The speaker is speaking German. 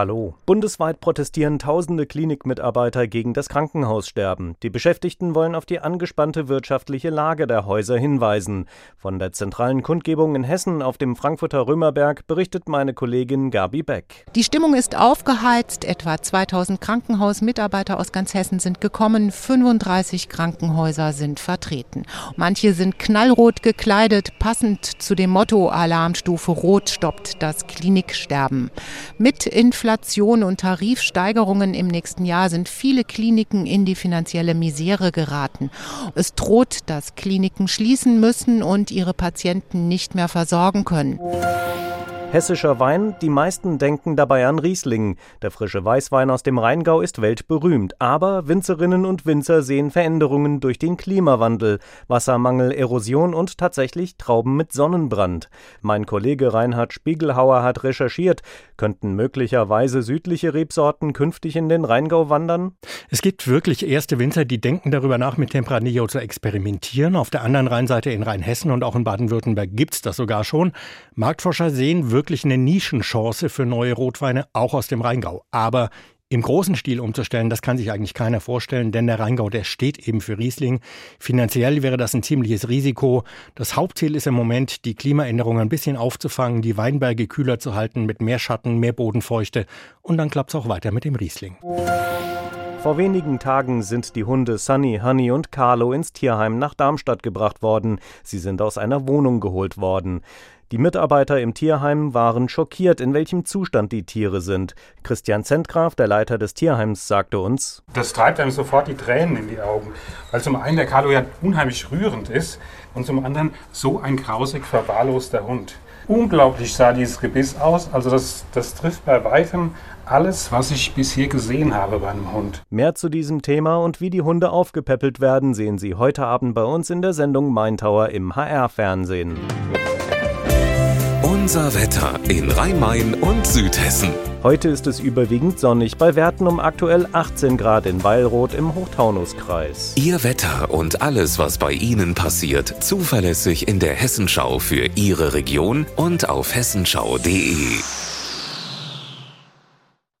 Hallo. Bundesweit protestieren tausende Klinikmitarbeiter gegen das Krankenhaussterben. Die Beschäftigten wollen auf die angespannte wirtschaftliche Lage der Häuser hinweisen. Von der zentralen Kundgebung in Hessen auf dem Frankfurter Römerberg berichtet meine Kollegin Gabi Beck. Die Stimmung ist aufgeheizt. Etwa 2000 Krankenhausmitarbeiter aus ganz Hessen sind gekommen. 35 Krankenhäuser sind vertreten. Manche sind knallrot gekleidet, passend zu dem Motto Alarmstufe Rot stoppt das Kliniksterben. Mit Inflation Inflation und Tarifsteigerungen im nächsten Jahr sind viele Kliniken in die finanzielle Misere geraten. Es droht, dass Kliniken schließen müssen und ihre Patienten nicht mehr versorgen können. Hessischer Wein, die meisten denken dabei an Riesling. Der frische Weißwein aus dem Rheingau ist weltberühmt, aber Winzerinnen und Winzer sehen Veränderungen durch den Klimawandel, Wassermangel, Erosion und tatsächlich Trauben mit Sonnenbrand. Mein Kollege Reinhard Spiegelhauer hat recherchiert, könnten möglicherweise südliche Rebsorten künftig in den Rheingau wandern? Es gibt wirklich erste Winzer, die denken darüber nach, mit Tempranillo zu experimentieren. Auf der anderen Rheinseite in Rheinhessen und auch in Baden-Württemberg gibt es das sogar schon. Marktforscher sehen wirklich wirklich eine Nischenchance für neue Rotweine, auch aus dem Rheingau. Aber im großen Stil umzustellen, das kann sich eigentlich keiner vorstellen, denn der Rheingau, der steht eben für Riesling. Finanziell wäre das ein ziemliches Risiko. Das Hauptziel ist im Moment, die Klimaänderungen ein bisschen aufzufangen, die Weinberge kühler zu halten mit mehr Schatten, mehr Bodenfeuchte und dann klappt es auch weiter mit dem Riesling. Vor wenigen Tagen sind die Hunde Sunny, Honey und Carlo ins Tierheim nach Darmstadt gebracht worden. Sie sind aus einer Wohnung geholt worden. Die Mitarbeiter im Tierheim waren schockiert, in welchem Zustand die Tiere sind. Christian Zentgraf, der Leiter des Tierheims, sagte uns: Das treibt einem sofort die Tränen in die Augen, weil zum einen der Carlo ja unheimlich rührend ist und zum anderen so ein grausig verwahrloster Hund. Unglaublich sah dieses Gebiss aus, also das, das trifft bei weitem alles, was ich bisher gesehen habe bei einem Hund. Mehr zu diesem Thema und wie die Hunde aufgepäppelt werden, sehen Sie heute Abend bei uns in der Sendung Main Tower im HR-Fernsehen. Unser Wetter in Rhein-Main und Südhessen. Heute ist es überwiegend sonnig, bei Werten um aktuell 18 Grad in Weilroth im Hochtaunuskreis. Ihr Wetter und alles, was bei Ihnen passiert, zuverlässig in der Hessenschau für Ihre Region und auf hessenschau.de.